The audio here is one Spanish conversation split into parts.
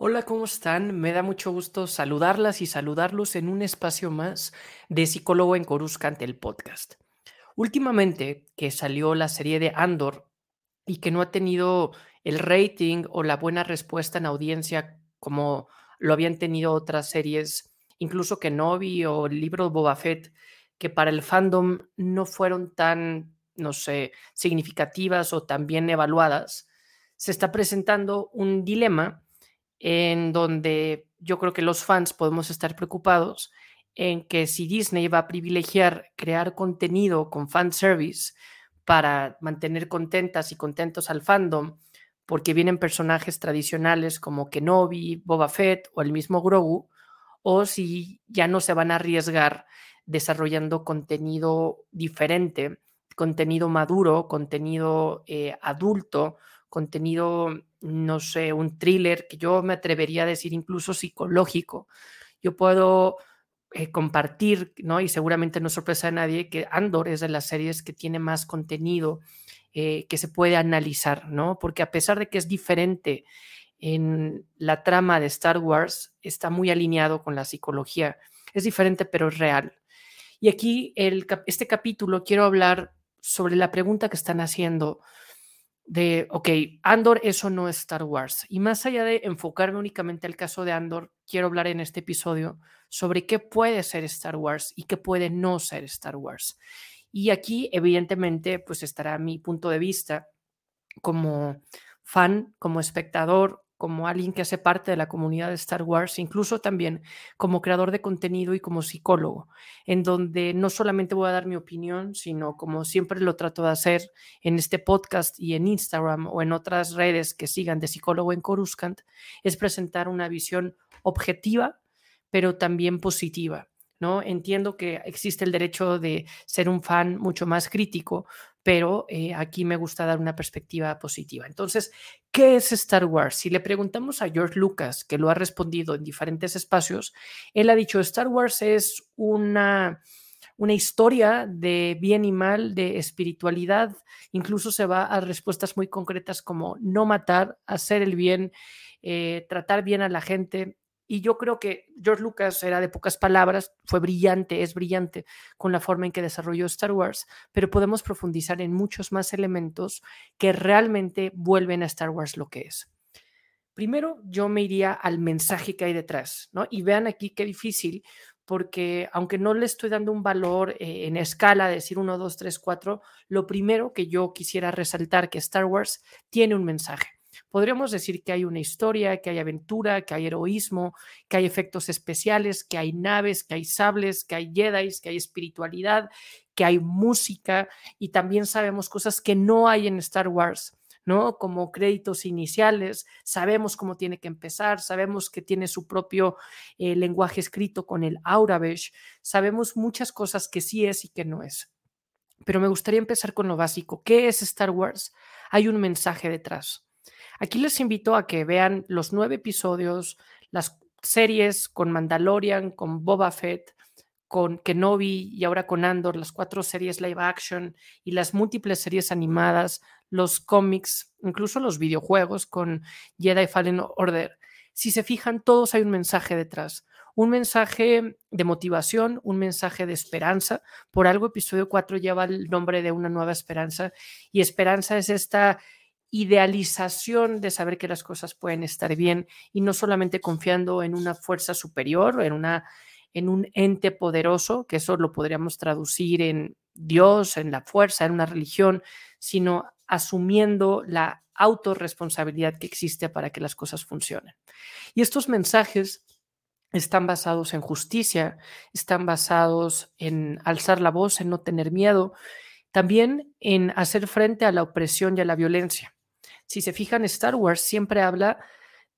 Hola, ¿cómo están? Me da mucho gusto saludarlas y saludarlos en un espacio más de Psicólogo en Coruscant, el podcast. Últimamente que salió la serie de Andor y que no ha tenido el rating o la buena respuesta en audiencia como lo habían tenido otras series, incluso que Novi o el libro de Boba Fett, que para el fandom no fueron tan, no sé, significativas o tan bien evaluadas, se está presentando un dilema en donde yo creo que los fans podemos estar preocupados en que si Disney va a privilegiar crear contenido con fan service para mantener contentas y contentos al fandom, porque vienen personajes tradicionales como Kenobi, Boba Fett o el mismo Grogu, o si ya no se van a arriesgar desarrollando contenido diferente, contenido maduro, contenido eh, adulto, contenido, no sé, un thriller que yo me atrevería a decir incluso psicológico. Yo puedo eh, compartir, ¿no? Y seguramente no sorpresa a nadie que Andor es de las series que tiene más contenido eh, que se puede analizar, ¿no? Porque a pesar de que es diferente en la trama de Star Wars, está muy alineado con la psicología. Es diferente, pero es real. Y aquí, el, este capítulo, quiero hablar sobre la pregunta que están haciendo de, ok, Andor, eso no es Star Wars. Y más allá de enfocarme únicamente al caso de Andor, quiero hablar en este episodio sobre qué puede ser Star Wars y qué puede no ser Star Wars. Y aquí, evidentemente, pues estará mi punto de vista como fan, como espectador, como alguien que hace parte de la comunidad de Star Wars, incluso también como creador de contenido y como psicólogo, en donde no solamente voy a dar mi opinión, sino como siempre lo trato de hacer en este podcast y en Instagram o en otras redes que sigan de psicólogo en Coruscant, es presentar una visión objetiva, pero también positiva. ¿no? Entiendo que existe el derecho de ser un fan mucho más crítico, pero eh, aquí me gusta dar una perspectiva positiva. Entonces, ¿qué es Star Wars? Si le preguntamos a George Lucas, que lo ha respondido en diferentes espacios, él ha dicho, Star Wars es una, una historia de bien y mal, de espiritualidad, incluso se va a respuestas muy concretas como no matar, hacer el bien, eh, tratar bien a la gente, y yo creo que George Lucas era de pocas palabras, fue brillante, es brillante con la forma en que desarrolló Star Wars, pero podemos profundizar en muchos más elementos que realmente vuelven a Star Wars lo que es. Primero, yo me iría al mensaje que hay detrás, ¿no? Y vean aquí qué difícil, porque aunque no le estoy dando un valor eh, en escala, de decir 1, 2, 3, 4, lo primero que yo quisiera resaltar que Star Wars tiene un mensaje podríamos decir que hay una historia, que hay aventura, que hay heroísmo, que hay efectos especiales, que hay naves, que hay sables, que hay Jedi, que hay espiritualidad, que hay música y también sabemos cosas que no hay en Star Wars. ¿no? Como créditos iniciales, sabemos cómo tiene que empezar, sabemos que tiene su propio eh, lenguaje escrito con el Aurabesh, sabemos muchas cosas que sí es y que no es. Pero me gustaría empezar con lo básico. ¿Qué es Star Wars? Hay un mensaje detrás. Aquí les invito a que vean los nueve episodios, las series con Mandalorian, con Boba Fett, con Kenobi y ahora con Andor, las cuatro series live action y las múltiples series animadas, los cómics, incluso los videojuegos con Jedi Fallen Order. Si se fijan, todos hay un mensaje detrás. Un mensaje de motivación, un mensaje de esperanza. Por algo, episodio 4 lleva el nombre de una nueva esperanza. Y esperanza es esta idealización de saber que las cosas pueden estar bien y no solamente confiando en una fuerza superior, en, una, en un ente poderoso, que eso lo podríamos traducir en Dios, en la fuerza, en una religión, sino asumiendo la autorresponsabilidad que existe para que las cosas funcionen. Y estos mensajes están basados en justicia, están basados en alzar la voz, en no tener miedo, también en hacer frente a la opresión y a la violencia. Si se fijan, Star Wars siempre habla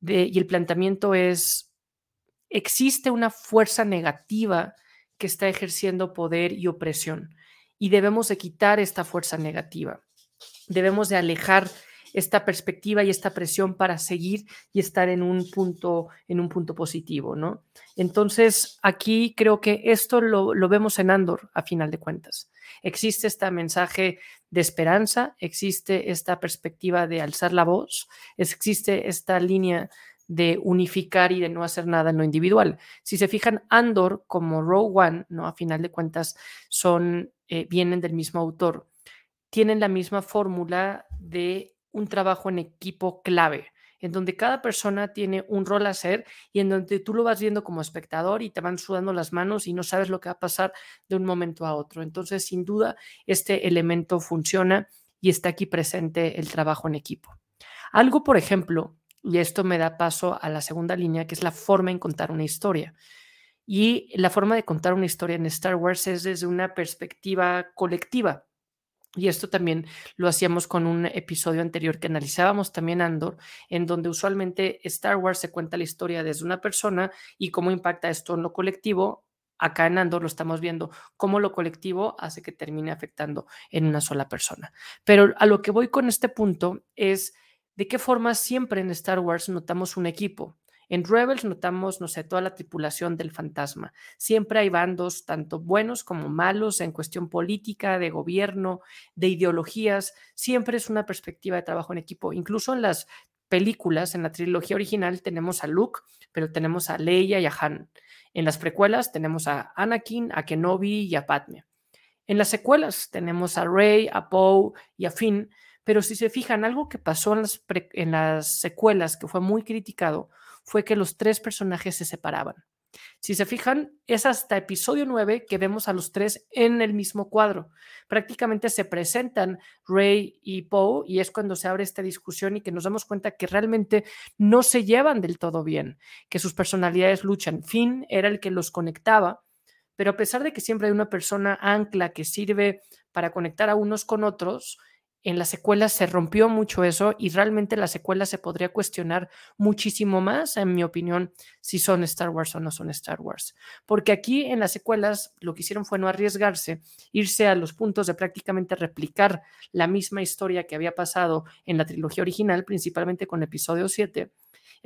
de, y el planteamiento es, existe una fuerza negativa que está ejerciendo poder y opresión y debemos de quitar esta fuerza negativa. Debemos de alejar esta perspectiva y esta presión para seguir y estar en un punto, en un punto positivo, ¿no? Entonces, aquí creo que esto lo, lo vemos en Andor, a final de cuentas. Existe este mensaje de esperanza, existe esta perspectiva de alzar la voz, existe esta línea de unificar y de no hacer nada en lo individual. Si se fijan, Andor como Rogue One, ¿no? A final de cuentas, son, eh, vienen del mismo autor, tienen la misma fórmula de un trabajo en equipo clave en donde cada persona tiene un rol a hacer y en donde tú lo vas viendo como espectador y te van sudando las manos y no sabes lo que va a pasar de un momento a otro. Entonces, sin duda, este elemento funciona y está aquí presente el trabajo en equipo. Algo, por ejemplo, y esto me da paso a la segunda línea, que es la forma en contar una historia. Y la forma de contar una historia en Star Wars es desde una perspectiva colectiva. Y esto también lo hacíamos con un episodio anterior que analizábamos también Andor, en donde usualmente Star Wars se cuenta la historia desde una persona y cómo impacta esto en lo colectivo. Acá en Andor lo estamos viendo cómo lo colectivo hace que termine afectando en una sola persona. Pero a lo que voy con este punto es de qué forma siempre en Star Wars notamos un equipo. En Rebels notamos, no sé, toda la tripulación del fantasma. Siempre hay bandos, tanto buenos como malos, en cuestión política, de gobierno, de ideologías. Siempre es una perspectiva de trabajo en equipo. Incluso en las películas, en la trilogía original, tenemos a Luke, pero tenemos a Leia y a Han. En las precuelas tenemos a Anakin, a Kenobi y a Padme. En las secuelas tenemos a Rey, a Poe y a Finn, pero si se fijan, algo que pasó en las, secuelas que fue muy criticado fue que los tres personajes se separaban. Si se fijan, es hasta episodio 9 que vemos a los tres en el mismo cuadro. Prácticamente se presentan Rey y Poe y es cuando se abre esta discusión y que nos damos cuenta que realmente no se llevan del todo bien, que sus personalidades luchan. Finn era el que los conectaba, pero a pesar de que siempre hay una persona ancla que sirve para conectar a unos con otros, en la secuela se rompió mucho eso y realmente la secuela se podría cuestionar muchísimo más, en mi opinión, si son Star Wars o no son Star Wars. Porque aquí en las secuelas lo que hicieron fue no arriesgarse, irse a los puntos de prácticamente replicar la misma historia que había pasado en la trilogía original, principalmente con episodio 7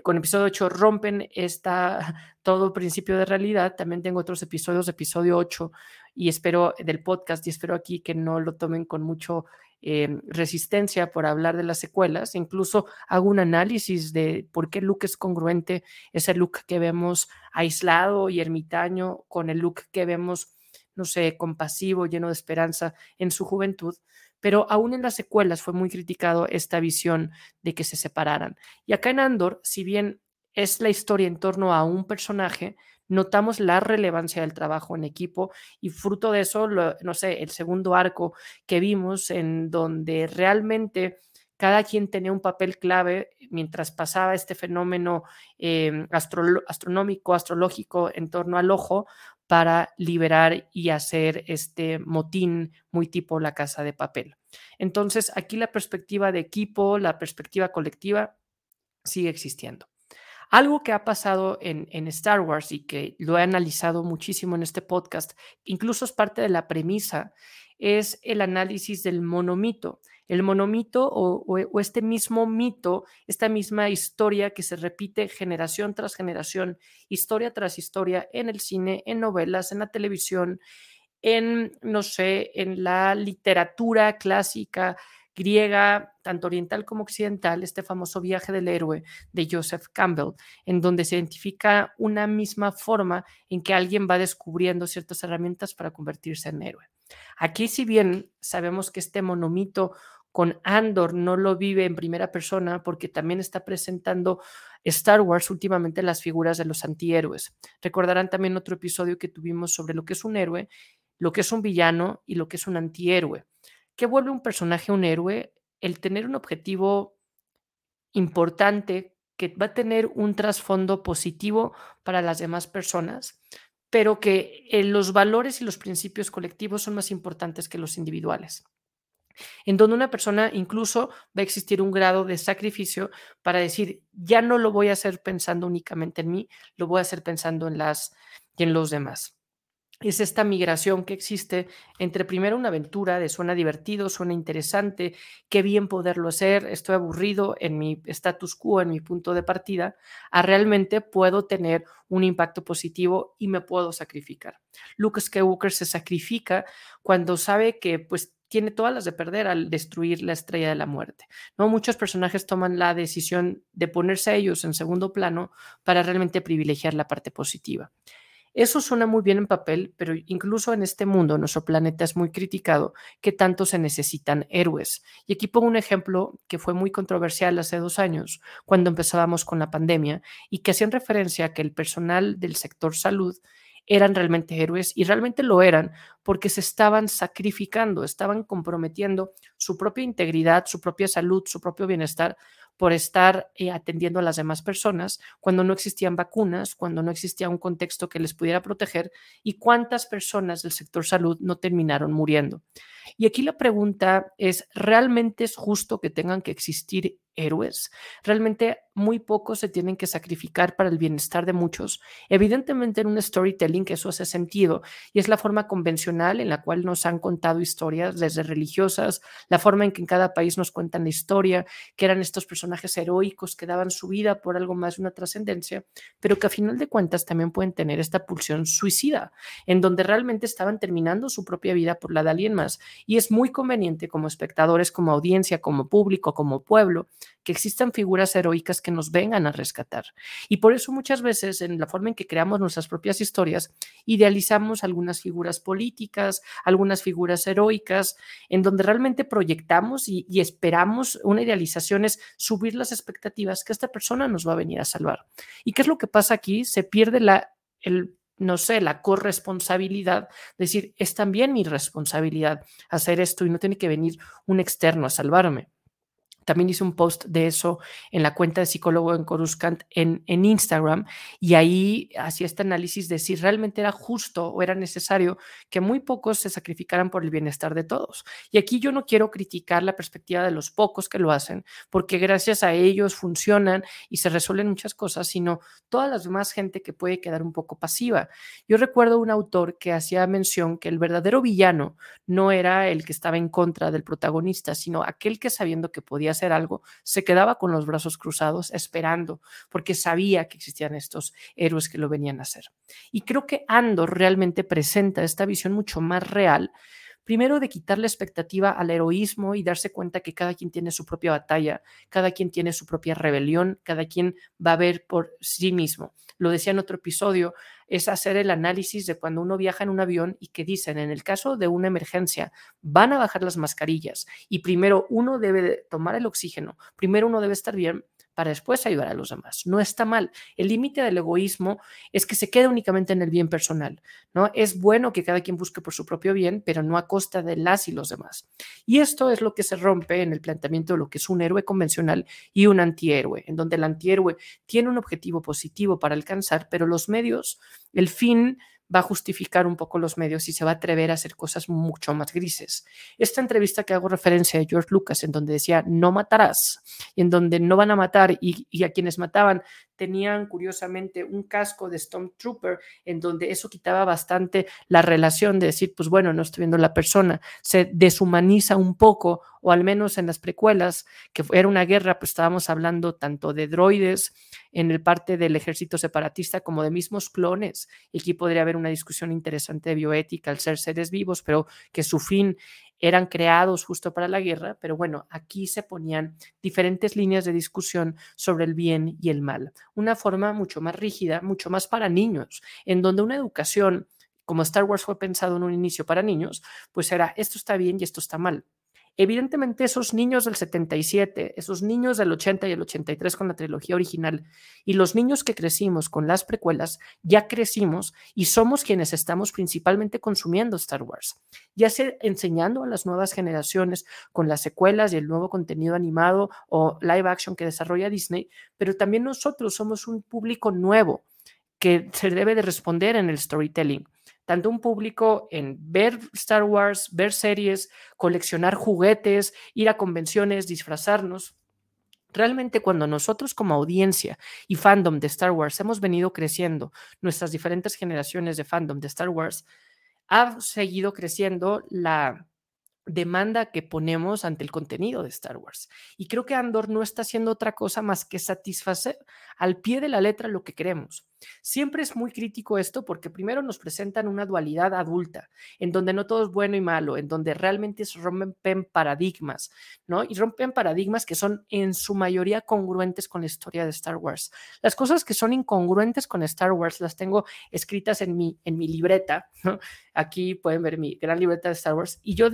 con episodio 8 rompen esta, todo principio de realidad. También tengo otros episodios, episodio 8 y espero del podcast y espero aquí que no lo tomen con mucho Em, resistencia por hablar de las secuelas. Incluso hago un análisis de por qué Luke es congruente, ese look que vemos aislado y ermitaño con el look que vemos, no sé, compasivo, lleno de esperanza en su juventud. Pero aún en las secuelas fue muy criticado esta visión de que se separaran. Y acá en Andor, si bien es la historia en torno a un personaje, notamos la relevancia del trabajo en equipo y fruto de eso, no sé, el segundo arco que vimos en donde realmente cada quien tenía un papel clave mientras pasaba este fenómeno em, astronómico, astrológico en torno al ojo para liberar y hacer este motín muy tipo la casa de papel. Entonces, aquí la perspectiva de equipo, la perspectiva colectiva sigue existiendo. Algo que ha pasado en, Star Wars y que lo he analizado muchísimo en este podcast, incluso es parte de la premisa, es el análisis del monomito. El monomito o, o, este mismo mito, esta misma historia que se repite generación tras generación, historia tras historia en el cine, en novelas, en la televisión, en, no sé, en la literatura clásica, griega, tanto oriental como occidental, este famoso viaje del héroe de Joseph Campbell, en donde se identifica una misma forma en que alguien va descubriendo ciertas herramientas para convertirse en héroe. Aquí, si bien sabemos que este monomito con Andor no lo vive en primera persona porque también está presentando Star Wars últimamente las figuras de los antihéroes. Recordarán también otro episodio que tuvimos sobre lo que es un héroe, lo que es un villano y lo que es un antihéroe. ¿Qué vuelve un personaje un héroe? El tener un objetivo importante que va a tener un trasfondo positivo para las demás personas, pero que eh, los valores y los principios colectivos son más importantes que los individuales. En donde una persona incluso va a existir un grado de sacrificio para decir, ya no lo voy a hacer pensando únicamente en mí, lo voy a hacer pensando en las en los demás es esta migración que existe entre primero una aventura de suena divertido, suena interesante, qué bien poderlo hacer, estoy aburrido en mi status quo, en mi punto de partida, a realmente puedo tener un impacto positivo y me puedo sacrificar. Luke Skywalker se sacrifica cuando sabe que pues tiene todas las de perder al destruir la estrella de la muerte. ¿no? Muchos personajes toman la decisión de ponerse ellos en segundo plano para realmente privilegiar la parte positiva. Eso suena muy bien en papel, pero incluso en este mundo, nuestro planeta es muy criticado, que tanto se necesitan héroes. Y aquí pongo un ejemplo que fue muy controversial hace dos años, cuando empezábamos con la pandemia, y que hacían referencia a que el personal del sector salud eran realmente héroes y realmente lo eran porque se estaban sacrificando, estaban comprometiendo su propia integridad, su propia salud, su propio bienestar por estar eh, atendiendo a las demás personas cuando no existían vacunas, cuando no existía un contexto que les pudiera proteger y cuántas personas del sector salud no terminaron muriendo. Y aquí la pregunta es, ¿realmente es justo que tengan que existir héroes? Realmente muy pocos se tienen que sacrificar para el bienestar de muchos. Evidentemente en un storytelling eso hace sentido y es la forma convencional en la cual nos han contado historias desde religiosas, la forma en que en cada país nos cuentan la historia, que eran estos personajes heroicos que daban su vida por algo más de una trascendencia, pero que a final de cuentas también pueden tener esta pulsión suicida, en donde realmente estaban terminando su propia vida por la de alguien más. Y es muy conveniente como espectadores, como audiencia, como público, como pueblo, que existan figuras heroicas que nos vengan a rescatar. Y por eso muchas veces en la forma en que creamos nuestras propias historias, idealizamos algunas figuras políticas, algunas figuras heroicas, en donde realmente proyectamos y, esperamos una idealización es subir las expectativas que esta persona nos va a venir a salvar. ¿Y qué es lo que pasa aquí? Se pierde la, el no sé, la corresponsabilidad, decir, es también mi responsabilidad hacer esto y no tiene que venir un externo a salvarme. También hice un post de eso en la cuenta de psicólogo en Coruscant en, en Instagram y ahí hacía este análisis de si realmente era justo o era necesario que muy pocos se sacrificaran por el bienestar de todos. Y aquí yo no quiero criticar la perspectiva de los pocos que lo hacen, porque gracias a ellos funcionan y se resuelven muchas cosas, sino toda la demás gente que puede quedar un poco pasiva. Yo recuerdo un autor que hacía mención que el verdadero villano no era el que estaba en contra del protagonista, sino aquel que sabiendo que podía hacer algo, se quedaba con los brazos cruzados esperando, porque sabía que existían estos héroes que lo venían a hacer. Y creo que Andor realmente presenta esta visión mucho más real primero de quitar la expectativa al heroísmo y darse cuenta que cada quien tiene su propia batalla, cada quien tiene su propia rebelión, cada quien va a ver por sí mismo. Lo decía en otro episodio, es hacer el análisis de cuando uno viaja en un avión y que dicen, en el caso de una emergencia, van a bajar las mascarillas y primero uno debe tomar el oxígeno, primero uno debe estar bien para después ayudar a los demás. No está mal. El límite del egoísmo es que se queda únicamente en el bien personal, ¿no? Es bueno que cada quien busque por su propio bien, pero no a costa de las y los demás. Y esto es lo que se rompe en el planteamiento de lo que es un héroe convencional y un antihéroe, en donde el antihéroe tiene un objetivo positivo para alcanzar, pero los medios, el fin va a justificar un poco los medios y se va a atrever a hacer cosas mucho más grises. Esta entrevista que hago referencia a George Lucas, en donde decía no matarás, y en donde no van a matar y, y a quienes mataban tenían curiosamente un casco de Stormtrooper en donde eso quitaba bastante la relación de decir, pues bueno, no estoy viendo la persona, se deshumaniza un poco, o al menos en las precuelas, que era una guerra, pues estábamos hablando tanto de droides en el parte del ejército separatista como de mismos clones. Y aquí podría haber una discusión interesante de bioética al ser seres vivos, pero que su fin eran creados justo para la guerra, pero bueno, aquí se ponían diferentes líneas de discusión sobre el bien y el mal. Una forma mucho más rígida, mucho más para niños, en donde una educación como Star Wars fue pensado en un inicio para niños, pues era esto está bien y esto está mal. Evidentemente esos niños del 77, esos niños del 80 y el 83 con la trilogía original y los niños que crecimos con las precuelas, ya crecimos y somos quienes estamos principalmente consumiendo Star Wars, ya sea enseñando a las nuevas generaciones con las secuelas y el nuevo contenido animado o live action que desarrolla Disney, pero también nosotros somos un público nuevo que se debe de responder en el storytelling tanto un público en ver Star Wars, ver series, coleccionar juguetes, ir a convenciones, disfrazarnos. Realmente cuando nosotros como audiencia y fandom de Star Wars hemos venido creciendo, nuestras diferentes generaciones de fandom de Star Wars, ha seguido creciendo la demanda que ponemos ante el contenido de Star Wars. Y creo que Andor no está haciendo otra cosa más que satisfacer al pie de la letra lo que queremos. Siempre es muy crítico esto porque primero nos presentan una dualidad adulta, en donde no todo es bueno y malo, en donde realmente se rompen paradigmas, ¿no? Y rompen paradigmas que son en su mayoría congruentes con la historia de Star Wars. Las cosas que son incongruentes con Star Wars las tengo escritas en mi, en mi libreta. Aquí pueden ver mi gran libreta de Star Wars y yo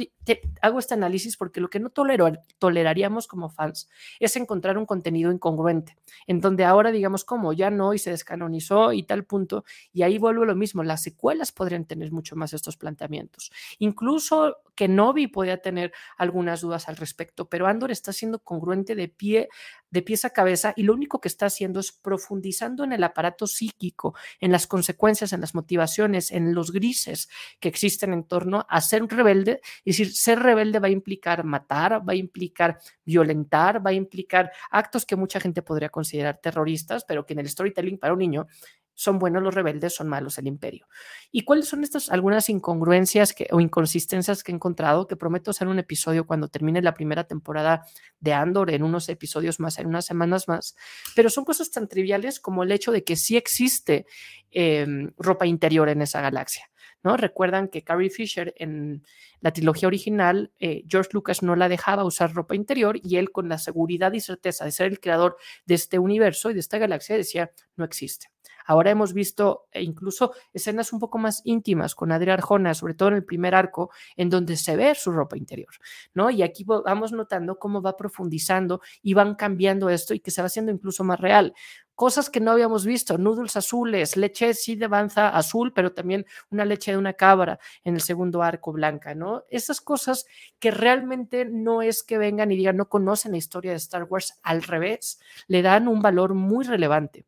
hago este análisis porque lo que no toleraríamos como fans es encontrar un contenido incongruente, en donde ahora digamos como ya no y se descanonizó y tal punto, y ahí vuelvo lo mismo, las secuelas podrían tener mucho más estos planteamientos. Incluso que Novi podía tener algunas dudas al respecto, pero Andor está siendo congruente de pie de pies a cabeza y lo único que está haciendo es profundizando en el aparato psíquico, en las consecuencias, en las motivaciones, en los grises que existen en torno a ser rebelde. Es decir, ser rebelde va a implicar matar, va a implicar violentar, va a implicar actos que mucha gente podría considerar terroristas, pero que en el storytelling para un niño son buenos los rebeldes, son malos el imperio. ¿Y cuáles son estas algunas incongruencias o inconsistencias que he encontrado? Que prometo hacer un episodio cuando termine la primera temporada de Andor, en unos episodios más, en unas semanas más. Pero son cosas tan triviales como el hecho de que sí existe em, ropa interior en esa galaxia. ¿no? Recuerdan que Carrie Fisher en la trilogía original, eh, George Lucas no la dejaba usar ropa interior y él con la seguridad y certeza de ser el creador de este universo y de esta galaxia decía, no existe. Ahora hemos visto eh, incluso escenas un poco más íntimas con Adria Arjona, sobre todo en el primer arco, en donde se ve su ropa interior, ¿no? Y aquí vamos notando cómo va profundizando y van cambiando esto y que se va haciendo incluso más real cosas que no habíamos visto, noodles azules, leche sí de banza azul, pero también una leche de una cabra en el segundo arco blanca, ¿no? Esas cosas que realmente no es que vengan y digan no conocen la historia de Star Wars, al revés, le dan un valor muy relevante.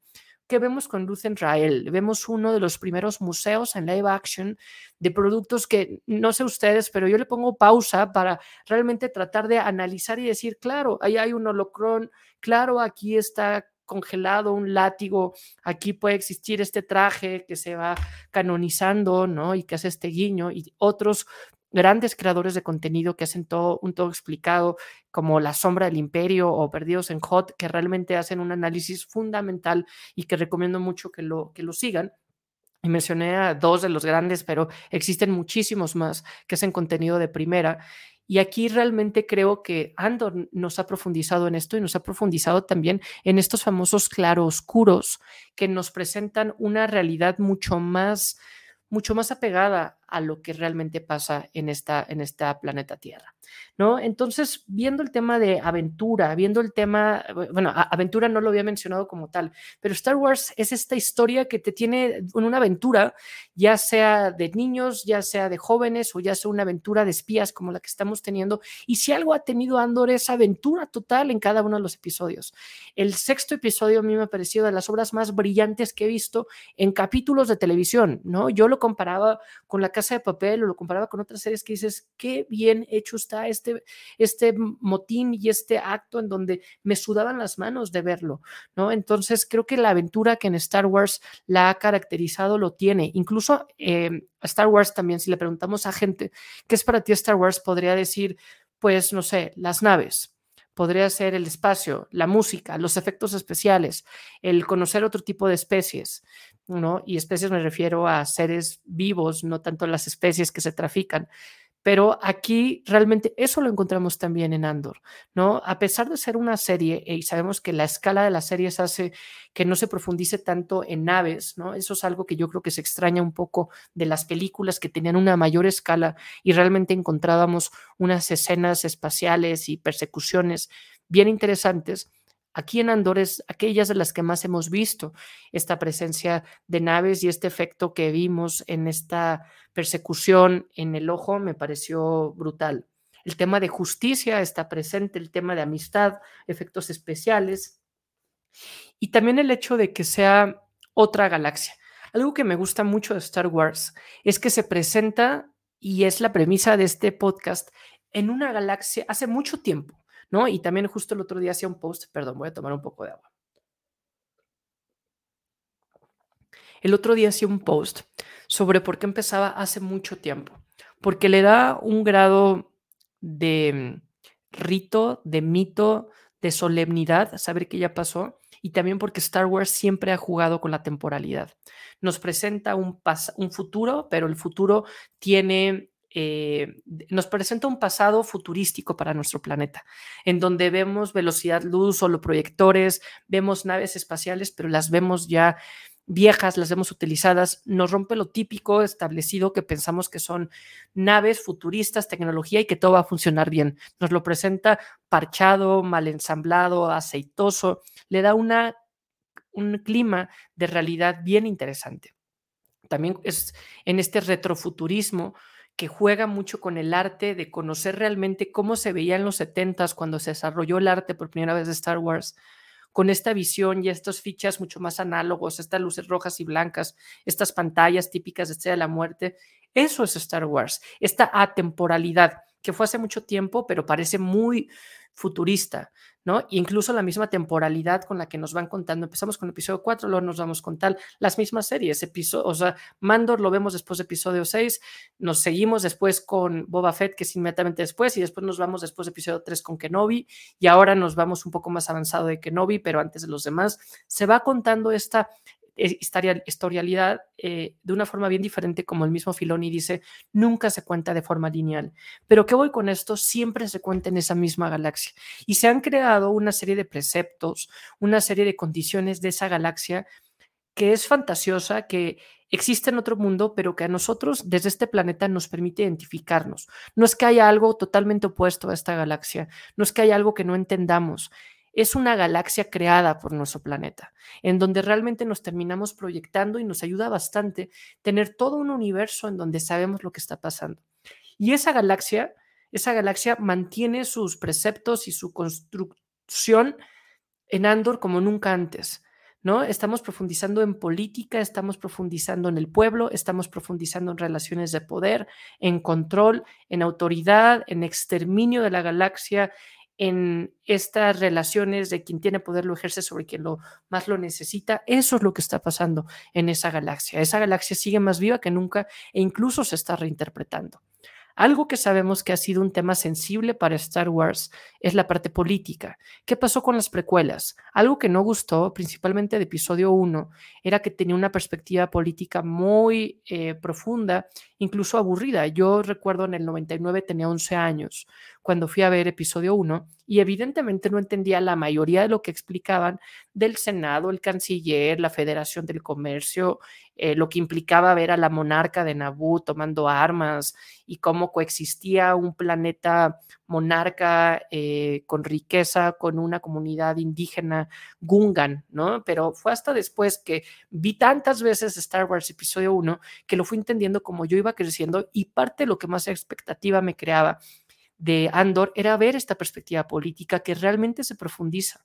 ¿Qué vemos con Luz Rael? Vemos uno de los primeros museos en live action de productos que no sé ustedes, pero yo le pongo pausa para realmente tratar de analizar y decir, claro, ahí hay un holocrón, claro, aquí está congelado un látigo, aquí puede existir este traje que se va canonizando, ¿no? Y que hace este guiño y otros grandes creadores de contenido que hacen todo un todo explicado, como La Sombra del Imperio o Perdidos en Hot, que realmente hacen un análisis fundamental y que recomiendo mucho que lo, que lo sigan. Y mencioné a dos de los grandes, pero existen muchísimos más que hacen contenido de primera. Y aquí realmente creo que Andor nos ha profundizado en esto y nos ha profundizado también en estos famosos claroscuros que nos presentan una realidad mucho más, mucho más apegada a lo que realmente pasa en esta, en esta planeta Tierra. ¿no? Entonces, viendo el tema de aventura, viendo el tema, bueno, aventura no lo había mencionado como tal, pero Star Wars es esta historia que te tiene en una aventura, ya sea de niños, ya sea de jóvenes o ya sea una aventura de espías como la que estamos teniendo. Y si algo ha tenido Andor es aventura total en cada uno de los episodios. El sexto episodio a mí me ha parecido de las obras más brillantes que he visto en capítulos de televisión, ¿no? Yo lo comparaba con la de Papel o lo comparaba con otras series que dices, qué bien hecho está este, este motín y este acto en donde me sudaban las manos de verlo, ¿no? Entonces creo que la aventura que en Star Wars la ha caracterizado lo tiene. Incluso eh, Star Wars también, si le preguntamos a gente, ¿qué es para ti Star Wars? Podría decir, pues, no sé, las naves, podría ser el espacio, la música, los efectos especiales, el conocer otro tipo de especies, ¿no? Y especies me refiero a seres vivos, no tanto las especies que se trafican. Pero aquí realmente eso lo encontramos también en Andor, ¿no? A pesar de ser una serie, y sabemos que la escala de las series hace que no se profundice tanto en naves, ¿no? Eso es algo que yo creo que se extraña un poco de las películas que tenían una mayor escala y realmente encontrábamos unas escenas espaciales y persecuciones bien interesantes Aquí en Andor es aquellas de las que más hemos visto esta presencia de naves y este efecto que vimos en esta persecución en el ojo me pareció brutal. El tema de justicia está presente, el tema de amistad, efectos especiales y también el hecho de que sea otra galaxia. Algo que me gusta mucho de Star Wars es que se presenta y es la premisa de este podcast en una galaxia hace mucho tiempo ¿no? Y también justo el otro día hacía un post, perdón, voy a tomar un poco de agua. El otro día hacía un post sobre por qué empezaba hace mucho tiempo, porque le da un grado de rito, de mito, de solemnidad saber que ya pasó y también porque Star Wars siempre ha jugado con la temporalidad. Nos presenta un, un futuro, pero el futuro tiene eh, nos presenta un pasado futurístico para nuestro planeta, en donde vemos velocidad luz, o proyectores, vemos naves espaciales, pero las vemos ya viejas, las vemos utilizadas, nos rompe lo típico establecido que pensamos que son naves futuristas, tecnología y que todo va a funcionar bien. Nos lo presenta parchado, mal ensamblado, aceitoso, le da una, un clima de realidad bien interesante. También es en este retrofuturismo que juega mucho con el arte de conocer realmente cómo se veía en los 70s cuando se desarrolló el arte por primera vez de Star Wars con esta visión y estos fichas mucho más análogos, estas luces rojas y blancas, estas pantallas típicas de Estrella de la Muerte. Eso es Star Wars, esta atemporalidad que fue hace mucho tiempo, pero parece muy futurista, ¿no? incluso la misma temporalidad con la que nos van contando. Empezamos con el episodio 4, luego nos vamos con tal, las mismas series, episodio, o sea, Mandor lo vemos después de episodio 6, nos seguimos después con Boba Fett, que es inmediatamente después, y después nos vamos después de episodio 3 con Kenobi, y ahora nos vamos un poco más avanzado de Kenobi, pero antes de los demás, se va contando esta historialidad eh, de una forma bien diferente, como el mismo Filoni dice, nunca se cuenta de forma lineal. Pero ¿qué voy con esto? Siempre se cuenta en esa misma galaxia. Y se han creado una serie de preceptos, una serie de condiciones de esa galaxia que es fantasiosa, que existe en otro mundo, pero que a nosotros desde este planeta nos permite identificarnos. No es que haya algo totalmente opuesto a esta galaxia, no es que haya algo que no entendamos, es una galaxia creada por nuestro planeta, en donde realmente nos terminamos proyectando y nos ayuda bastante tener todo un universo en donde sabemos lo que está pasando. Y esa galaxia, esa galaxia mantiene sus preceptos y su construcción en Andor como nunca antes. ¿No? Estamos profundizando en política, estamos profundizando en el pueblo, estamos profundizando en relaciones de poder, en control, en autoridad, en exterminio de la galaxia, en estas relaciones de quien tiene poder lo ejerce sobre quien lo más lo necesita. Eso es lo que está pasando en esa galaxia. Esa galaxia sigue más viva que nunca e incluso se está reinterpretando. Algo que sabemos que ha sido un tema sensible para Star Wars es la parte política. ¿Qué pasó con las precuelas? Algo que no gustó, principalmente de episodio 1, era que tenía una perspectiva política muy eh, profunda, incluso aburrida. Yo recuerdo en el 99 tenía 11 años cuando fui a ver episodio 1 y evidentemente no entendía la mayoría de lo que explicaban del Senado, el canciller, la Federación del Comercio, eh, lo que implicaba ver a la monarca de Naboo tomando armas y cómo coexistía un planeta monarca eh, con riqueza, con una comunidad indígena Gungan, ¿no? Pero fue hasta después que vi tantas veces Star Wars Episodio 1 que lo fui entendiendo como yo iba creciendo y parte de lo que más expectativa me creaba de Andor era ver esta perspectiva política que realmente se profundiza.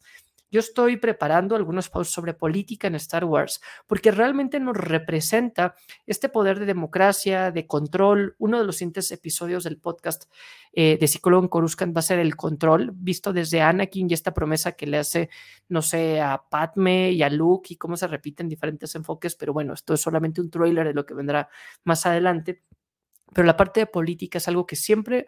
Yo estoy preparando algunos posts sobre política en Star Wars porque realmente nos representa este poder de democracia, de control. Uno de los siguientes episodios del podcast eh, de Psicólogo en Coruscant va a ser el control, visto desde Anakin y esta promesa que le hace, no sé, a Padme y a Luke y cómo se repiten diferentes enfoques. Pero bueno, esto es solamente un trailer de lo que vendrá más adelante. Pero la parte de política es algo que siempre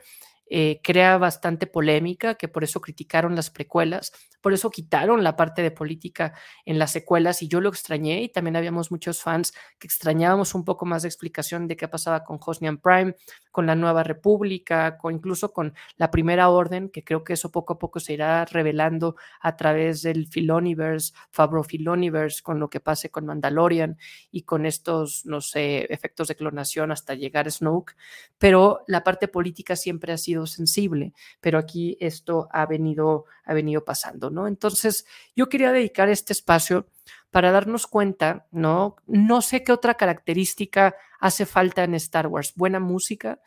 eh, crea bastante polémica, que por eso criticaron las precuelas, por eso quitaron la parte de política en las secuelas y yo lo extrañé y también habíamos muchos fans que extrañábamos un poco más de explicación de qué pasaba con Hosnian Prime, con la Nueva República, con, incluso con la Primera Orden, que creo que eso poco a poco se irá revelando a través del Filoniverse, Fabro Filoniverse, con lo que pase con Mandalorian y con estos, no sé, efectos de clonación hasta llegar a Snoke, pero la parte política siempre ha sido sensible, pero aquí esto ha venido, ha venido pasando, ¿no? Entonces, yo quería dedicar este espacio para darnos cuenta, ¿no? No sé qué otra característica hace falta en Star Wars. Buena música.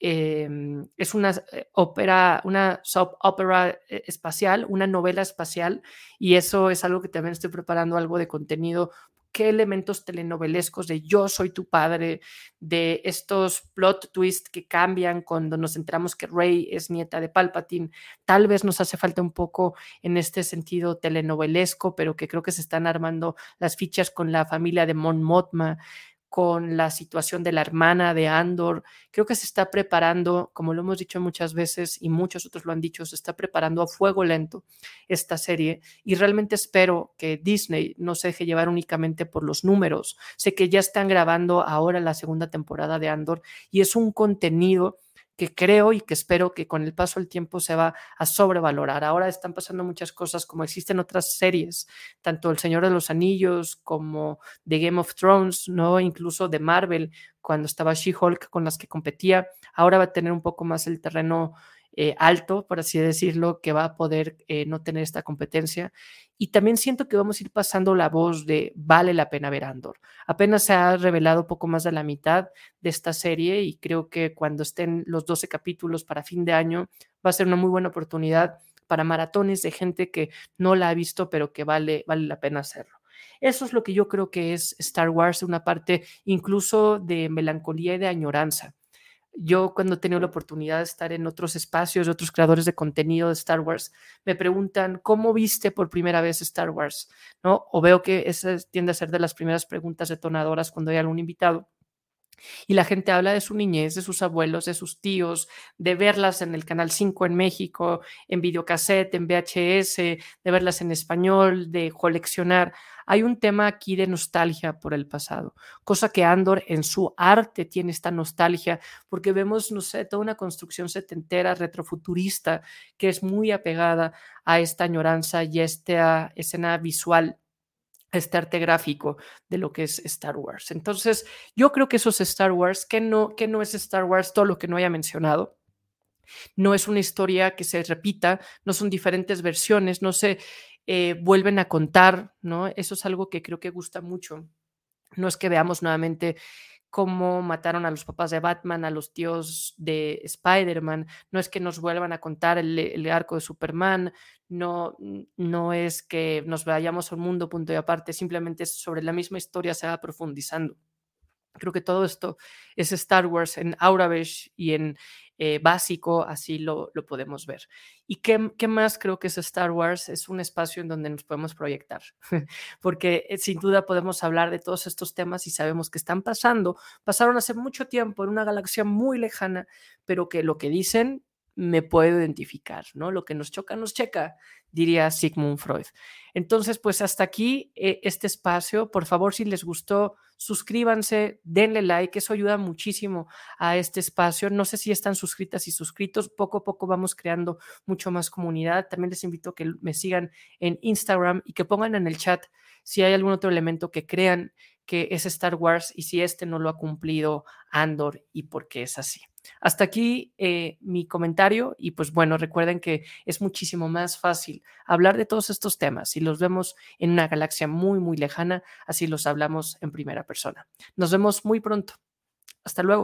Em, es una eh, ópera, una soap opera eh, espacial, una novela espacial, y eso es algo que también estoy preparando algo de contenido qué elementos telenovelescos de yo soy tu padre, de estos plot twists que cambian cuando nos enteramos que Rey es nieta de Palpatine, tal vez nos hace falta un poco en este sentido telenovelesco, pero que creo que se están armando las fichas con la familia de Mon Mothma, con la situación de la hermana de Andor. Creo que se está preparando, como lo hemos dicho muchas veces y muchos otros lo han dicho, se está preparando a fuego lento esta serie y realmente espero que Disney no se deje llevar únicamente por los números. Sé que ya están grabando ahora la segunda temporada de Andor y es un contenido que creo y que espero que con el paso del tiempo se va a sobrevalorar. Ahora están pasando muchas cosas como existen otras series, tanto El Señor de los Anillos como The Game of Thrones, ¿no? Incluso de Marvel, cuando estaba She-Hulk con las que competía. Ahora va a tener un poco más el terreno eh, alto, por así decirlo, que va a poder eh, no tener esta competencia. Y también siento que vamos a ir pasando la voz de vale la pena ver Andor. Apenas se ha revelado poco más de la mitad de esta serie y creo que cuando estén los 12 capítulos para fin de año va a ser una muy buena oportunidad para maratones de gente que no la ha visto, pero que vale, vale la pena hacerlo. Eso es lo que yo creo que es Star Wars, una parte incluso de melancolía y de añoranza yo cuando he tenido la oportunidad de estar en otros espacios de otros creadores de contenido de Star Wars, me preguntan, ¿cómo viste por primera vez Star Wars? ¿No? O veo que esa tiende a ser de las primeras preguntas detonadoras cuando hay algún invitado. Y la gente habla de su niñez, de sus abuelos, de sus tíos, de verlas en el Canal 5 en México, en videocassette, en VHS, de verlas en español, de coleccionar. Hay un tema aquí de nostalgia por el pasado, cosa que Andor en su arte tiene esta nostalgia, porque vemos, no sé, toda una construcción setentera, retrofuturista, que es muy apegada a esta añoranza y a esta escena visual este arte gráfico de lo que es Star Wars. Entonces, yo creo que eso es Star Wars, que no, que no es Star Wars todo lo que no haya mencionado. No es una historia que se repita, no son diferentes versiones, no se eh, vuelven a contar, ¿no? Eso es algo que creo que gusta mucho. No es que veamos nuevamente cómo mataron a los papás de Batman, a los tíos de Spider-Man, no es que nos vuelvan a contar el, arco de Superman, no, no es que nos vayamos a un mundo punto y aparte, simplemente sobre la misma historia se va profundizando. Creo que todo esto es Star Wars en Aurabesh y en eh, básico, así lo, lo, podemos ver. ¿Y qué, qué, más creo que es Star Wars? Es un espacio en donde nos podemos proyectar, porque eh, sin duda podemos hablar de todos estos temas y sabemos que están pasando, pasaron hace mucho tiempo en una galaxia muy lejana, pero que lo que dicen me puedo identificar, ¿no? Lo que nos choca, nos checa, diría Sigmund Freud. Entonces, pues hasta aquí eh, este espacio. Por favor, si les gustó, suscríbanse, denle like, eso ayuda muchísimo a este espacio. No sé si están suscritas y suscritos, poco a poco vamos creando mucho más comunidad. También les invito a que me sigan en Instagram y que pongan en el chat si hay algún otro elemento que crean que es Star Wars y si este no lo ha cumplido Andor y por qué es así. Hasta aquí eh, mi comentario y pues bueno, recuerden que es muchísimo más fácil hablar de todos estos temas si los vemos en una galaxia muy, muy lejana, así los hablamos en primera persona. Nos vemos muy pronto. Hasta luego.